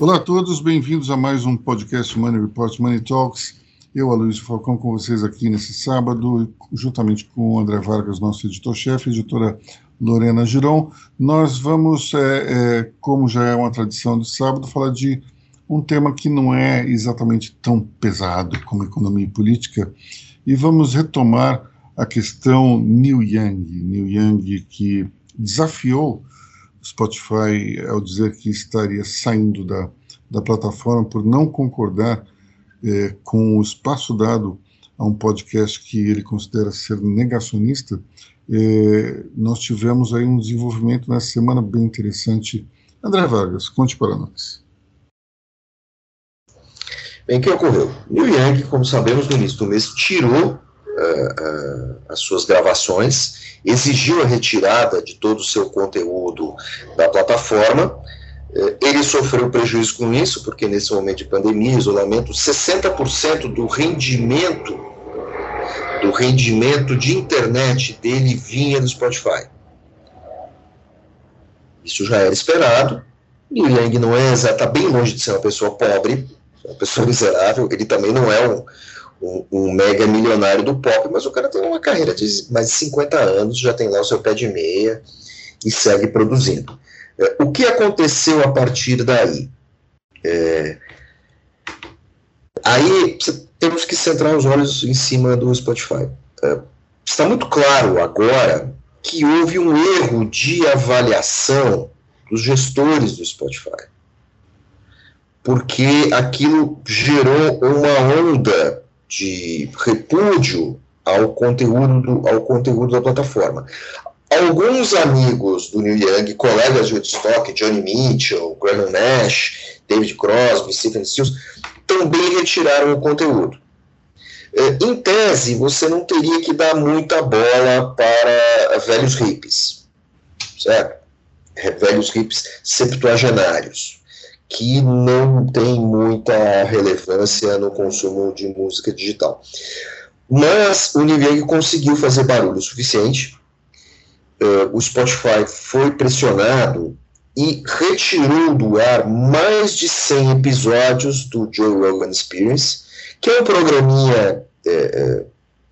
Olá a todos, bem-vindos a mais um podcast Money Report Money Talks. Eu, Aloysio Falcão, com vocês aqui nesse sábado, juntamente com o André Vargas, nosso editor-chefe, editora Lorena Giron. Nós vamos, é, é, como já é uma tradição de sábado, falar de um tema que não é exatamente tão pesado como economia e política, e vamos retomar a questão Neil Young, Neil Young que desafiou Spotify ao dizer que estaria saindo da, da plataforma por não concordar é, com o espaço dado a um podcast que ele considera ser negacionista, é, nós tivemos aí um desenvolvimento nessa semana bem interessante. André Vargas, conte para nós. Bem, o que ocorreu? Neil Young, como sabemos, no início do mês, tirou uh, uh, as suas gravações exigiu a retirada de todo o seu conteúdo da plataforma. Eh, ele sofreu prejuízo com isso, porque nesse momento de pandemia, isolamento, 60% do rendimento do rendimento de internet dele vinha do Spotify. Isso já era esperado. E o Yang não é está bem longe de ser uma pessoa pobre, uma pessoa miserável. Ele também não é um, um, um, mega milionário do pop, mas o cara tem uma carreira de mais de 50 anos, já tem lá o seu pé de meia e segue produzindo. É, o que aconteceu a partir daí? É, aí temos que centrar os olhos em cima do Spotify. É, está muito claro agora que houve um erro de avaliação dos gestores do Spotify. Porque aquilo gerou uma onda de repúdio ao conteúdo, ao conteúdo da plataforma. Alguns amigos do New Young, colegas de Woodstock, Johnny Mitchell, Graham Nash, David Crosby, Stephen Stills, também retiraram o conteúdo. É, em tese, você não teria que dar muita bola para velhos hippies, certo? Velhos hippies septuagenários que não tem muita relevância no consumo de música digital. Mas o Niveng conseguiu fazer barulho suficiente, uh, o Spotify foi pressionado e retirou do ar mais de 100 episódios do Joe Rogan Experience, que é um programinha é,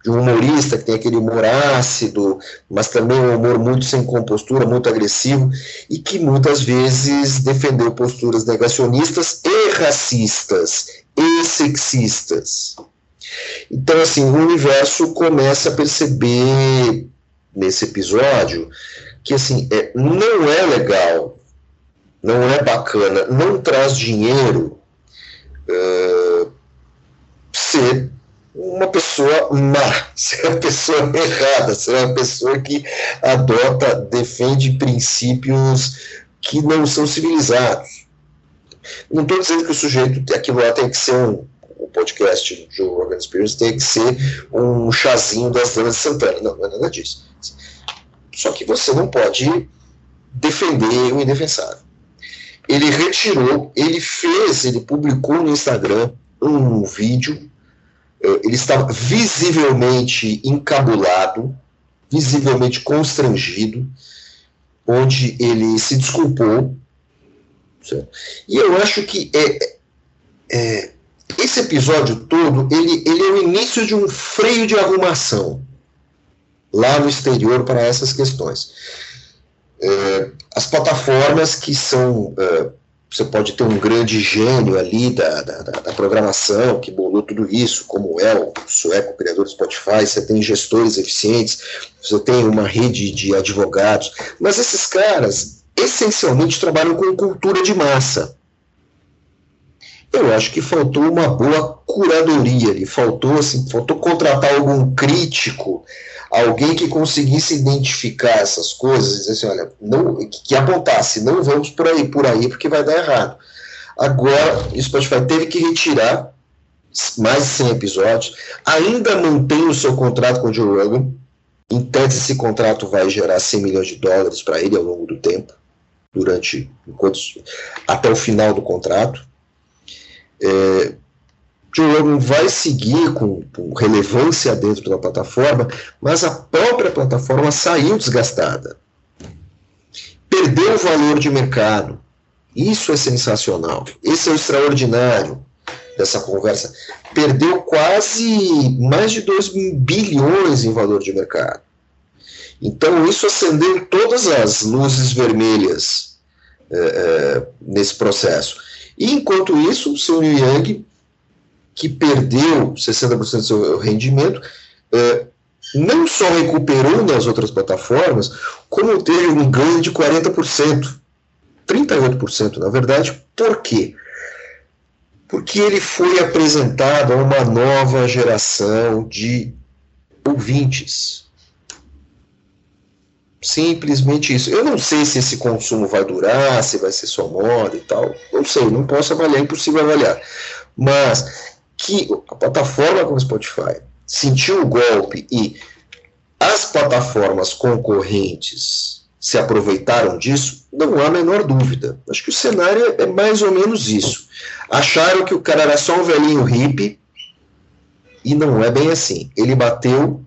de um humorista que tem aquele humor ácido, mas também um humor muito sem compostura, muito agressivo, e que muitas vezes defendeu posturas negacionistas e racistas e sexistas. Então, assim, o universo começa a perceber nesse episódio que, assim, é, não é legal, não é bacana, não traz dinheiro uh, ser uma pessoa má, ser uma pessoa errada, ser uma pessoa que adota, defende princípios que não são civilizados. Não estou dizendo que o sujeito, aquilo lá tem que ser um, podcast do Rogan Experience tem que ser um chazinho das damas de Santana. Não, não é nada disso. Só que você não pode defender o indefensável. Ele retirou, ele fez, ele publicou no Instagram um vídeo eh, ele estava visivelmente encabulado, visivelmente constrangido, onde ele se desculpou. E eu acho que é, é, esse episódio todo ele, ele é o início de um freio de arrumação lá no exterior para essas questões. É, as plataformas que são é, você pode ter um grande gênio ali da, da, da, programação que bolou tudo isso, como é o sueco criador do Spotify, você tem gestores eficientes, você tem uma rede de advogados, mas esses caras essencialmente trabalham com cultura de massa. Eu acho que faltou uma boa curadoria ali, faltou assim, faltou contratar algum crítico alguém que conseguisse identificar essas coisas dizer assim, olha, não, que apontasse, não vamos por aí, por aí, porque vai dar errado. Agora, o Spotify teve que retirar mais de 100 episódios, ainda mantém o seu contrato com o Joe Rogan, tese esse contrato vai gerar 100 milhões de dólares para ele ao longo do tempo, durante, enquanto, até o final do contrato. É, Joe Rogan vai seguir com, com, relevância dentro da plataforma, mas a própria plataforma saiu desgastada. Perdeu o valor de mercado. Isso é sensacional. Esse é o extraordinário dessa conversa. Perdeu quase mais de 2 bilhões em valor de mercado. Então, isso acendeu todas as luzes vermelhas é, é, nesse processo. E, enquanto isso, o seu Yang, que perdeu 60% do seu rendimento, é, não só recuperou nas outras plataformas, como teve um ganho de 40%, 38% na verdade. Por quê? Porque ele foi apresentado a uma nova geração de ouvintes. Simplesmente isso. Eu não sei se esse consumo vai durar, se vai ser só moda e tal. Não sei, não posso avaliar, é impossível avaliar. Mas que a plataforma como Spotify sentiu o golpe e as plataformas concorrentes se aproveitaram disso, não há a menor dúvida. Acho que o cenário é mais ou menos isso. Acharam que o cara era só um velhinho hippie e não é bem assim. Ele bateu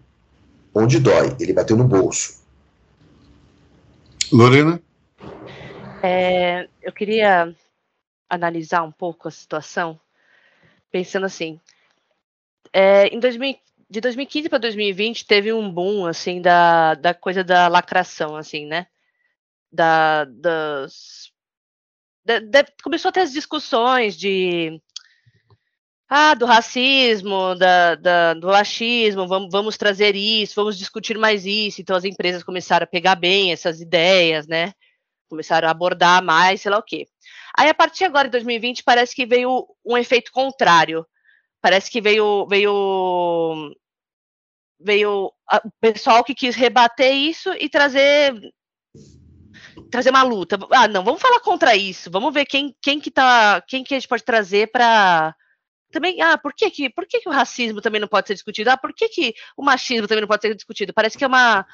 onde dói, ele bateu no bolso. Lorena? É, eu queria analisar um pouco a situação, pensando assim. É, em 2000, de 2015 para 2020 teve um boom assim da, da coisa da lacração, assim, né? Da, das, da, da, começou a ter as discussões de ah, do racismo, da, da, do machismo, vamos, vamos trazer isso, vamos discutir mais isso. Então as empresas começaram a pegar bem essas ideias, né? Começaram a abordar mais, sei lá o quê. Aí a partir agora de 2020 parece que veio um efeito contrário Parece que veio veio veio o pessoal que quis rebater isso e trazer trazer uma luta. Ah, não, vamos falar contra isso. Vamos ver quem quem que tá, quem que a gente pode trazer para também, ah, por que que, por que que o racismo também não pode ser discutido? Ah, por que que o machismo também não pode ser discutido? Parece que é uma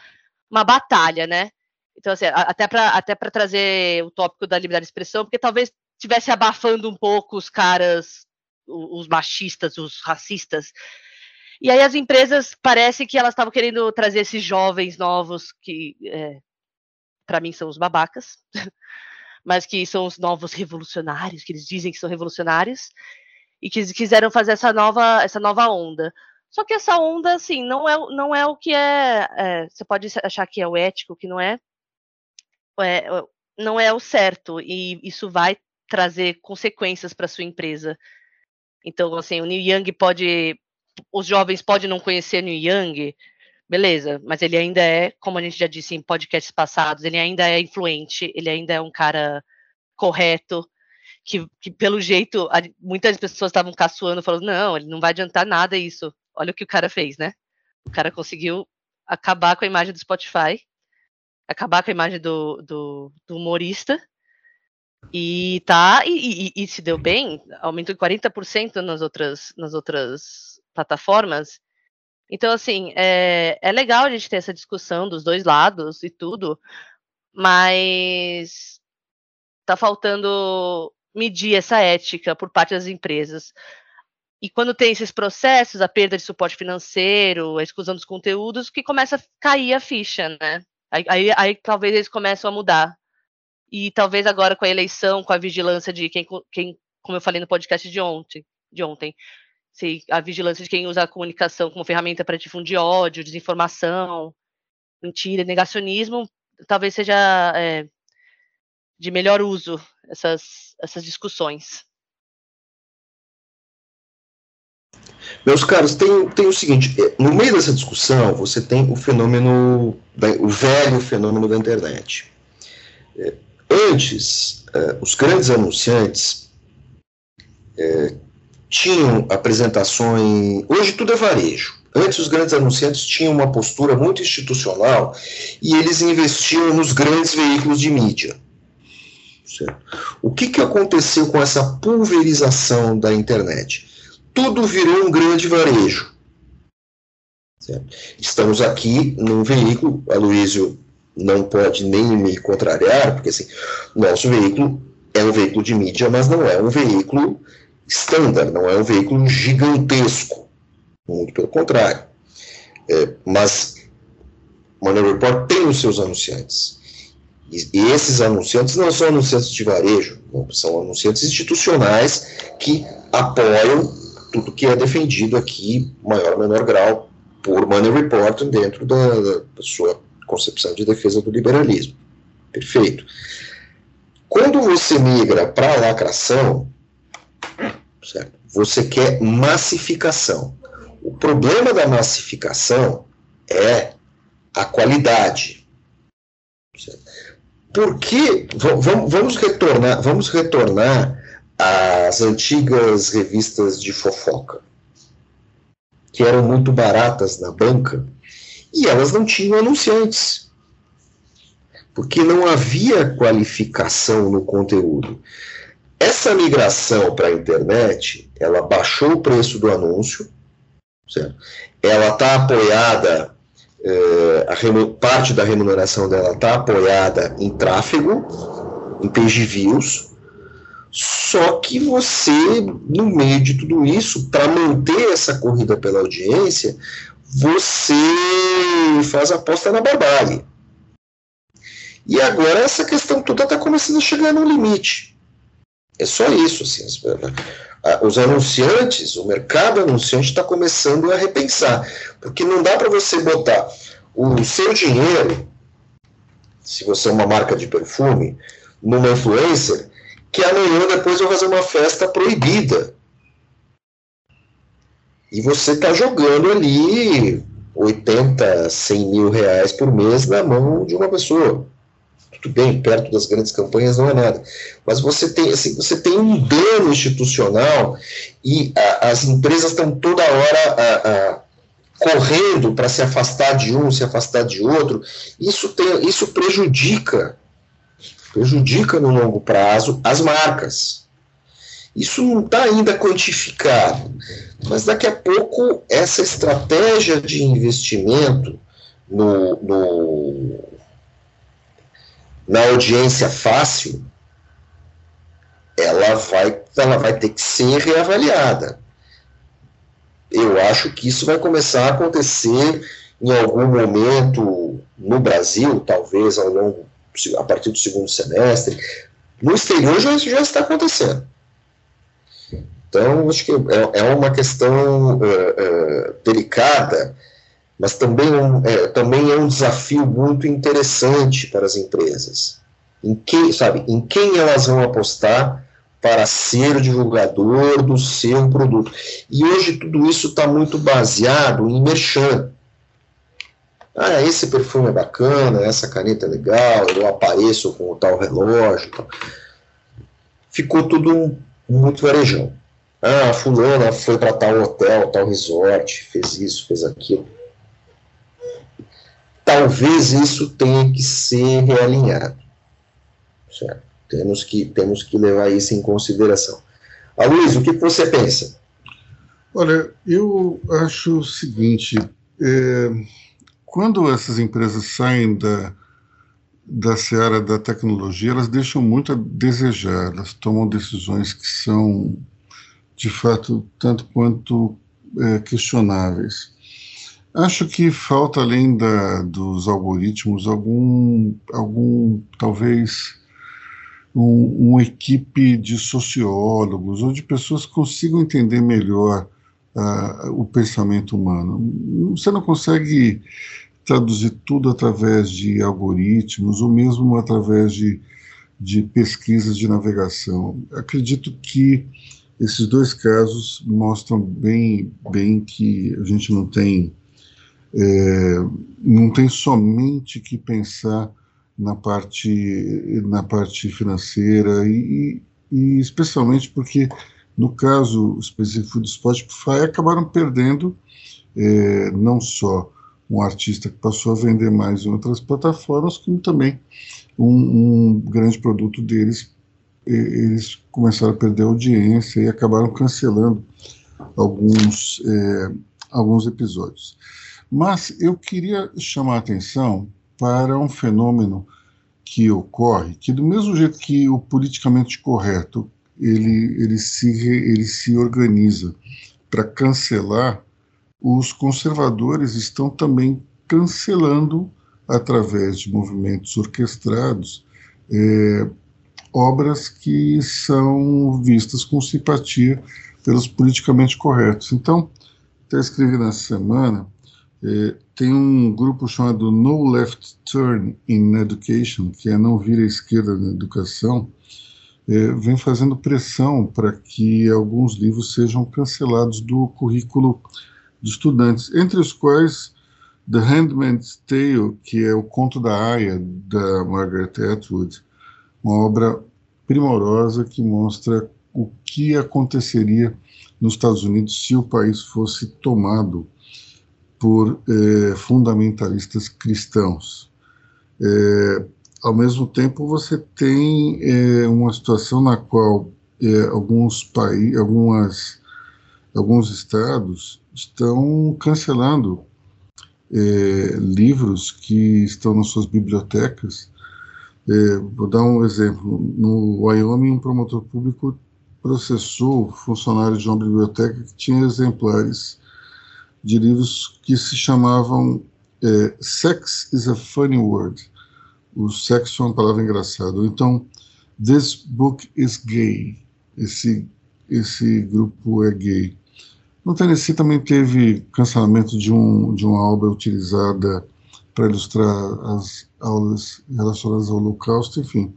uma batalha, né? Então, assim, até para até trazer o tópico da liberdade de expressão, porque talvez estivesse abafando um pouco os caras os machistas, os racistas. E aí as empresas parece que elas estavam querendo trazer esses jovens novos que é, para mim são os babacas, mas que são os novos revolucionários, que eles dizem que são revolucionários e que quiseram fazer essa nova essa nova onda. Só que essa onda assim não é não é o que é, é você pode achar que é o ético, que não é, é não é o certo e isso vai trazer consequências para sua empresa. Então, assim, o Neil Young pode. Os jovens podem não conhecer Neil Young, beleza, mas ele ainda é, como a gente já disse em podcasts passados, ele ainda é influente, ele ainda é um cara correto, que, que pelo jeito, muitas pessoas estavam caçoando, falando, não, ele não vai adiantar nada isso. Olha o que o cara fez, né? O cara conseguiu acabar com a imagem do Spotify, acabar com a imagem do, do, do humorista, e tá, e, e, e se deu bem, aumentou em 40% nas outras, nas outras plataformas. Então, assim, é, é legal a gente ter essa discussão dos dois lados e tudo, mas tá faltando medir essa ética por parte das empresas. E quando tem esses processos, a perda de suporte financeiro, a exclusão dos conteúdos, que começa a cair a ficha, né? Aí, aí, aí talvez eles começam a mudar e talvez agora com a eleição, com a vigilância de quem, quem como eu falei no podcast de ontem, de ontem, se a vigilância de quem usa a comunicação como ferramenta para difundir ódio, desinformação, mentira, negacionismo, talvez seja é, de melhor uso essas, essas discussões. Meus caros, tem, tem o seguinte: é, no meio dessa discussão, você tem o fenômeno, o velho fenômeno da internet. É, Antes, uh, os grandes anunciantes tinham apresentações. Hoje tudo é varejo. Antes, os grandes anunciantes tinham uma postura muito institucional e eles investiam nos grandes veículos de mídia. Certo? O que, que aconteceu com essa pulverização da internet? Tudo virou um grande varejo. Certo? Estamos aqui num veículo, a Luísio não pode nem me contrariar, porque assim, nosso veículo é um veículo de mídia, mas não é um veículo standard, não é um veículo gigantesco. Muito pelo contrário. É, mas o Money Report tem os seus anunciantes. E esses anunciantes não são anunciantes de varejo, são anunciantes institucionais que apoiam tudo que é defendido aqui, maior ou menor grau, por Money Report dentro da, da sua concepção de defesa do liberalismo. Perfeito. Quando você migra para a lacração, certo? você quer massificação. O problema da massificação é a qualidade. Certo? Por que vamos retornar, vamos retornar às antigas revistas de fofoca, que eram muito baratas na banca, e elas não tinham anunciantes. Porque não havia qualificação no conteúdo. Essa migração para a internet, ela baixou o preço do anúncio, certo? ela está apoiada é, parte da remuneração dela está apoiada em tráfego, em page views, só que você, no meio de tudo isso, para manter essa corrida pela audiência, você faz aposta na barbárie. E agora essa questão toda está começando a chegar no limite. É só isso. Assim, os anunciantes, o mercado anunciante está começando a repensar. Porque não dá para você botar o seu dinheiro, se você é uma marca de perfume, numa influencer, que amanhã depois vai fazer uma festa proibida. E você está jogando ali 80, 100 mil reais por mês na mão de uma pessoa. Tudo bem, perto das grandes campanhas não é nada. Mas você tem, assim, você tem um dano institucional e a, as empresas estão toda hora a, a, correndo para se afastar de um, se afastar de outro, isso, tem, isso prejudica, prejudica no longo prazo as marcas. Isso não está ainda quantificado, mas daqui a pouco essa estratégia de investimento no, no na audiência fácil, ela vai, ela vai ter que ser reavaliada eu acho que isso vai começar a acontecer em algum momento no Brasil, talvez ao longo, a partir do segundo semestre. No exterior já, já está acontecendo. Então, acho que é, é uma questão uh, uh, delicada, mas também, um, é, também é um desafio muito interessante para as empresas. Em quem, sabe, em quem elas vão apostar para ser divulgador do seu produto. E hoje tudo isso está muito baseado em merchan. Ah, esse perfume é bacana, essa caneta é legal, eu apareço com o tal relógio. Ficou tudo muito varejão. Ah, fulana foi para tal hotel, tal resort, fez isso, fez aquilo. Talvez isso tenha que ser realinhado. Certo? Temos que, temos que levar isso em consideração. Aloysio, o que você pensa? Olha, eu acho o seguinte: é, quando essas empresas saem da, da seara da tecnologia, elas deixam muito a desejar, elas tomam decisões que são, de fato, tanto quanto é, questionáveis. Acho que falta, além da, dos algoritmos, algum, algum talvez um, uma equipe de sociólogos ou de pessoas que consigam entender melhor uh, o pensamento humano. Você não consegue traduzir tudo através de algoritmos ou mesmo através de, de pesquisas de navegação. Acredito que esses dois casos mostram bem, bem que a gente não tem é, não tem somente que pensar na parte, na parte financeira e, e especialmente porque no caso específico do Spotify acabaram perdendo é, não só um artista que passou a vender mais em outras plataformas, como também um, um grande produto deles. Eles começaram a perder audiência e acabaram cancelando alguns, é, alguns episódios. Mas eu queria chamar a atenção para um fenômeno que ocorre, que do mesmo jeito que o politicamente correto ele, ele, se, ele se organiza para cancelar, os conservadores estão também cancelando através de movimentos orquestrados, é, obras que são vistas com simpatia pelos politicamente corretos. Então, até escrevi nessa semana, é, tem um grupo chamado No Left Turn in Education, que é não vir à esquerda na educação, é, vem fazendo pressão para que alguns livros sejam cancelados do currículo de estudantes, entre os quais The Handmaid's Tale, que é o conto da Aya, da Margaret Atwood, uma obra primorosa que mostra o que aconteceria nos Estados Unidos se o país fosse tomado por eh, fundamentalistas cristãos. Eh, ao mesmo tempo, você tem eh, uma situação na qual alguns países, algumas, alguns estados estão cancelando livros que estão nas suas bibliotecas. vou dar um exemplo. No Wyoming, um promotor público processou funcionários de uma biblioteca que tinha exemplares de livros que se chamavam é, Sex is a Funny Word. O sexo é uma palavra engraçada. Então, This Book is Gay. Esse, esse grupo é gay. No Tennessee também teve cancelamento de, um, de uma obra utilizada para ilustrar as aulas relacionadas ao Holocausto, enfim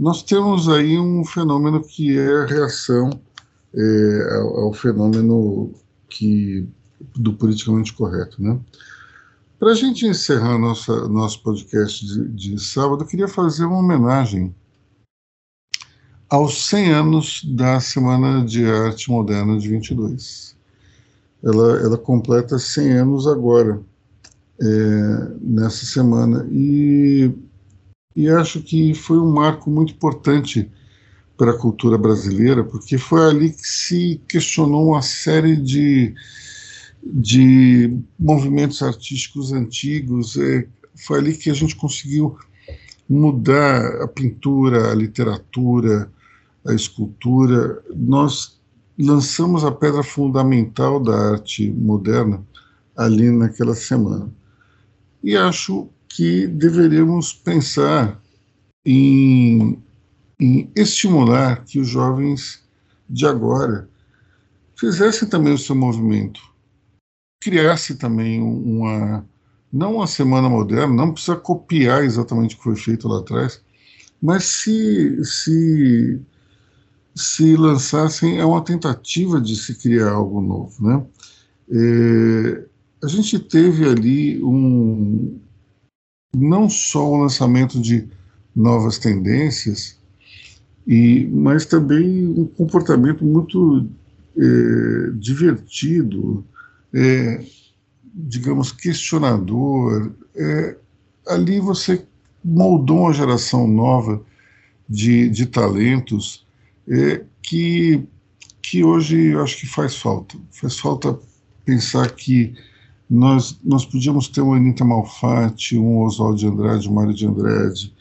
nós temos aí um fenômeno que é a reação é, ao, ao, fenômeno que, do politicamente correto. Né? Para a gente encerrar nossa, nosso podcast de, de sábado, eu queria fazer uma homenagem aos 100 anos da Semana de Arte Moderna de 22. Ela, ela completa 100 anos agora, é, nessa semana, e e acho que foi um marco muito importante para a cultura brasileira, porque foi ali que se questionou uma série de, de movimentos artísticos antigos, é, foi ali que a gente conseguiu mudar a pintura, a literatura, a escultura. Nós lançamos a pedra fundamental da arte moderna ali naquela semana. E acho que deveríamos pensar em, em estimular que os jovens de agora fizessem também o seu movimento, criasse também uma não uma semana moderna, não precisa copiar exatamente o que foi feito lá atrás, mas se se se lançassem é uma tentativa de se criar algo novo, né? É, a gente teve ali um, não só o lançamento de novas tendências, e, mas também um comportamento muito é, divertido, é, digamos, questionador. É, ali você moldou uma geração nova de, de talentos é, que, que hoje eu acho que faz falta. Faz falta pensar que nós, nós podíamos ter uma Anitta Malfatti, um Oswaldo de Andrade, um Mário de Andrade,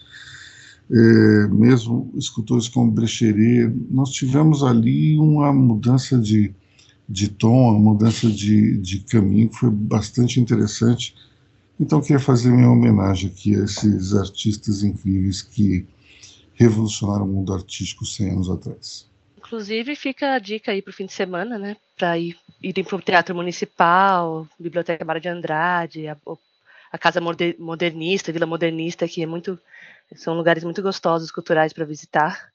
é, mesmo escultores como Brecheret, nós tivemos ali uma mudança de, de tom, uma mudança de, de caminho foi bastante interessante. Então, queria fazer minha homenagem aqui a esses artistas incríveis que revolucionaram o mundo artístico 100 anos atrás. Inclusive, fica a dica aí para o fim de semana, né? Para ir, irem para o Teatro Municipal, Biblioteca Mário de Andrade, a, a Casa Modernista, Vila Modernista, que é muito, são lugares muito gostosos, culturais para visitar.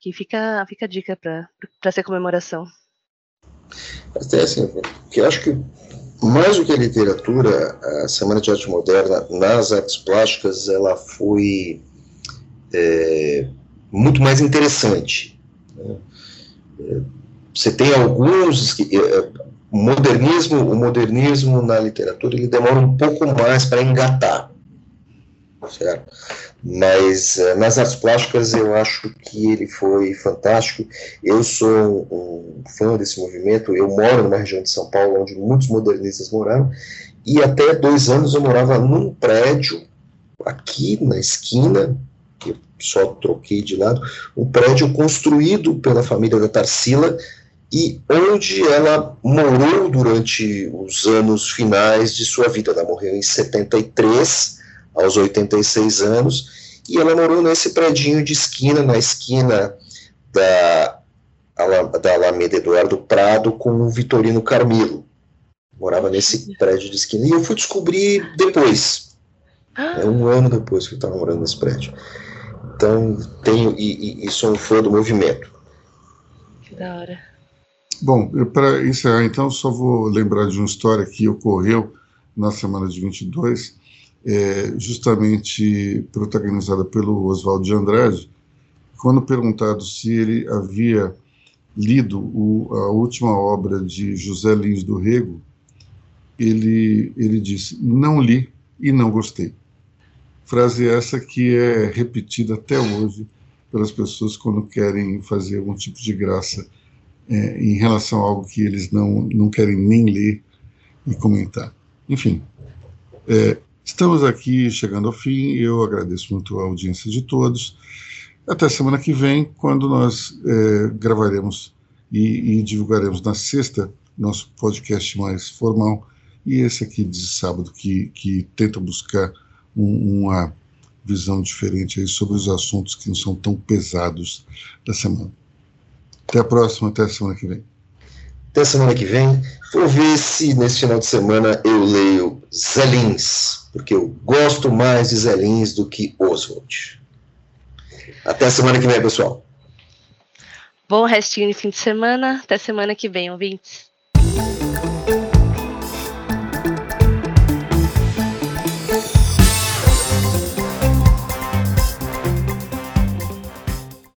Que fica, fica a dica para essa comemoração. Até assim, que eu acho que mais do que a literatura, a Semana de Arte Moderna nas artes plásticas, ela foi é, muito mais interessante você tem alguns é, o modernismo, o modernismo na literatura ele demora um pouco mais para engatar, certo? Mas é, nas artes plásticas eu acho que ele foi fantástico. Eu sou um, fã desse movimento. Eu moro numa região de São Paulo onde muitos modernistas moraram e até dois anos eu morava num prédio aqui na esquina que eu só troquei de lado, um prédio construído pela família da Tarsila e onde ela morou durante os anos finais de sua vida. Ela morreu em 73, aos 86 anos, e ela morou nesse predinho de esquina, na esquina da, da Alameda Eduardo Prado com o Vitorino Carmilo. Morava nesse prédio de esquina. E eu fui descobrir depois. É um ano depois que eu estava morando nesse prédio. Então, tenho e, e, e sou um fã do movimento. Que da hora. Bom, para encerrar, então, só vou lembrar de uma história que ocorreu na semana de 22, é, justamente protagonizada pelo Oswaldo de Andrade, quando perguntado se ele havia lido o, a última obra de José Lins do Rego, ele, ele disse: Não li e não gostei. Frase essa que é repetida até hoje pelas pessoas quando querem fazer algum tipo de graça é, em relação a algo que eles não, não querem nem ler e comentar. Enfim, é, estamos aqui chegando ao fim. Eu agradeço muito a audiência de todos. Até semana que vem, quando nós é, gravaremos e, e, divulgaremos na sexta nosso podcast mais formal e esse aqui de sábado que, que tenta buscar um, uma visão diferente aí sobre os assuntos que não são tão pesados da semana. Até a próxima, até a semana que vem. Até semana que vem. Vou ver se nesse final de semana eu leio Zelins, porque eu gosto mais de Zelins do que Oswald. Até semana que vem, pessoal. Bom restinho de fim de semana. Até semana que vem, ouvintes.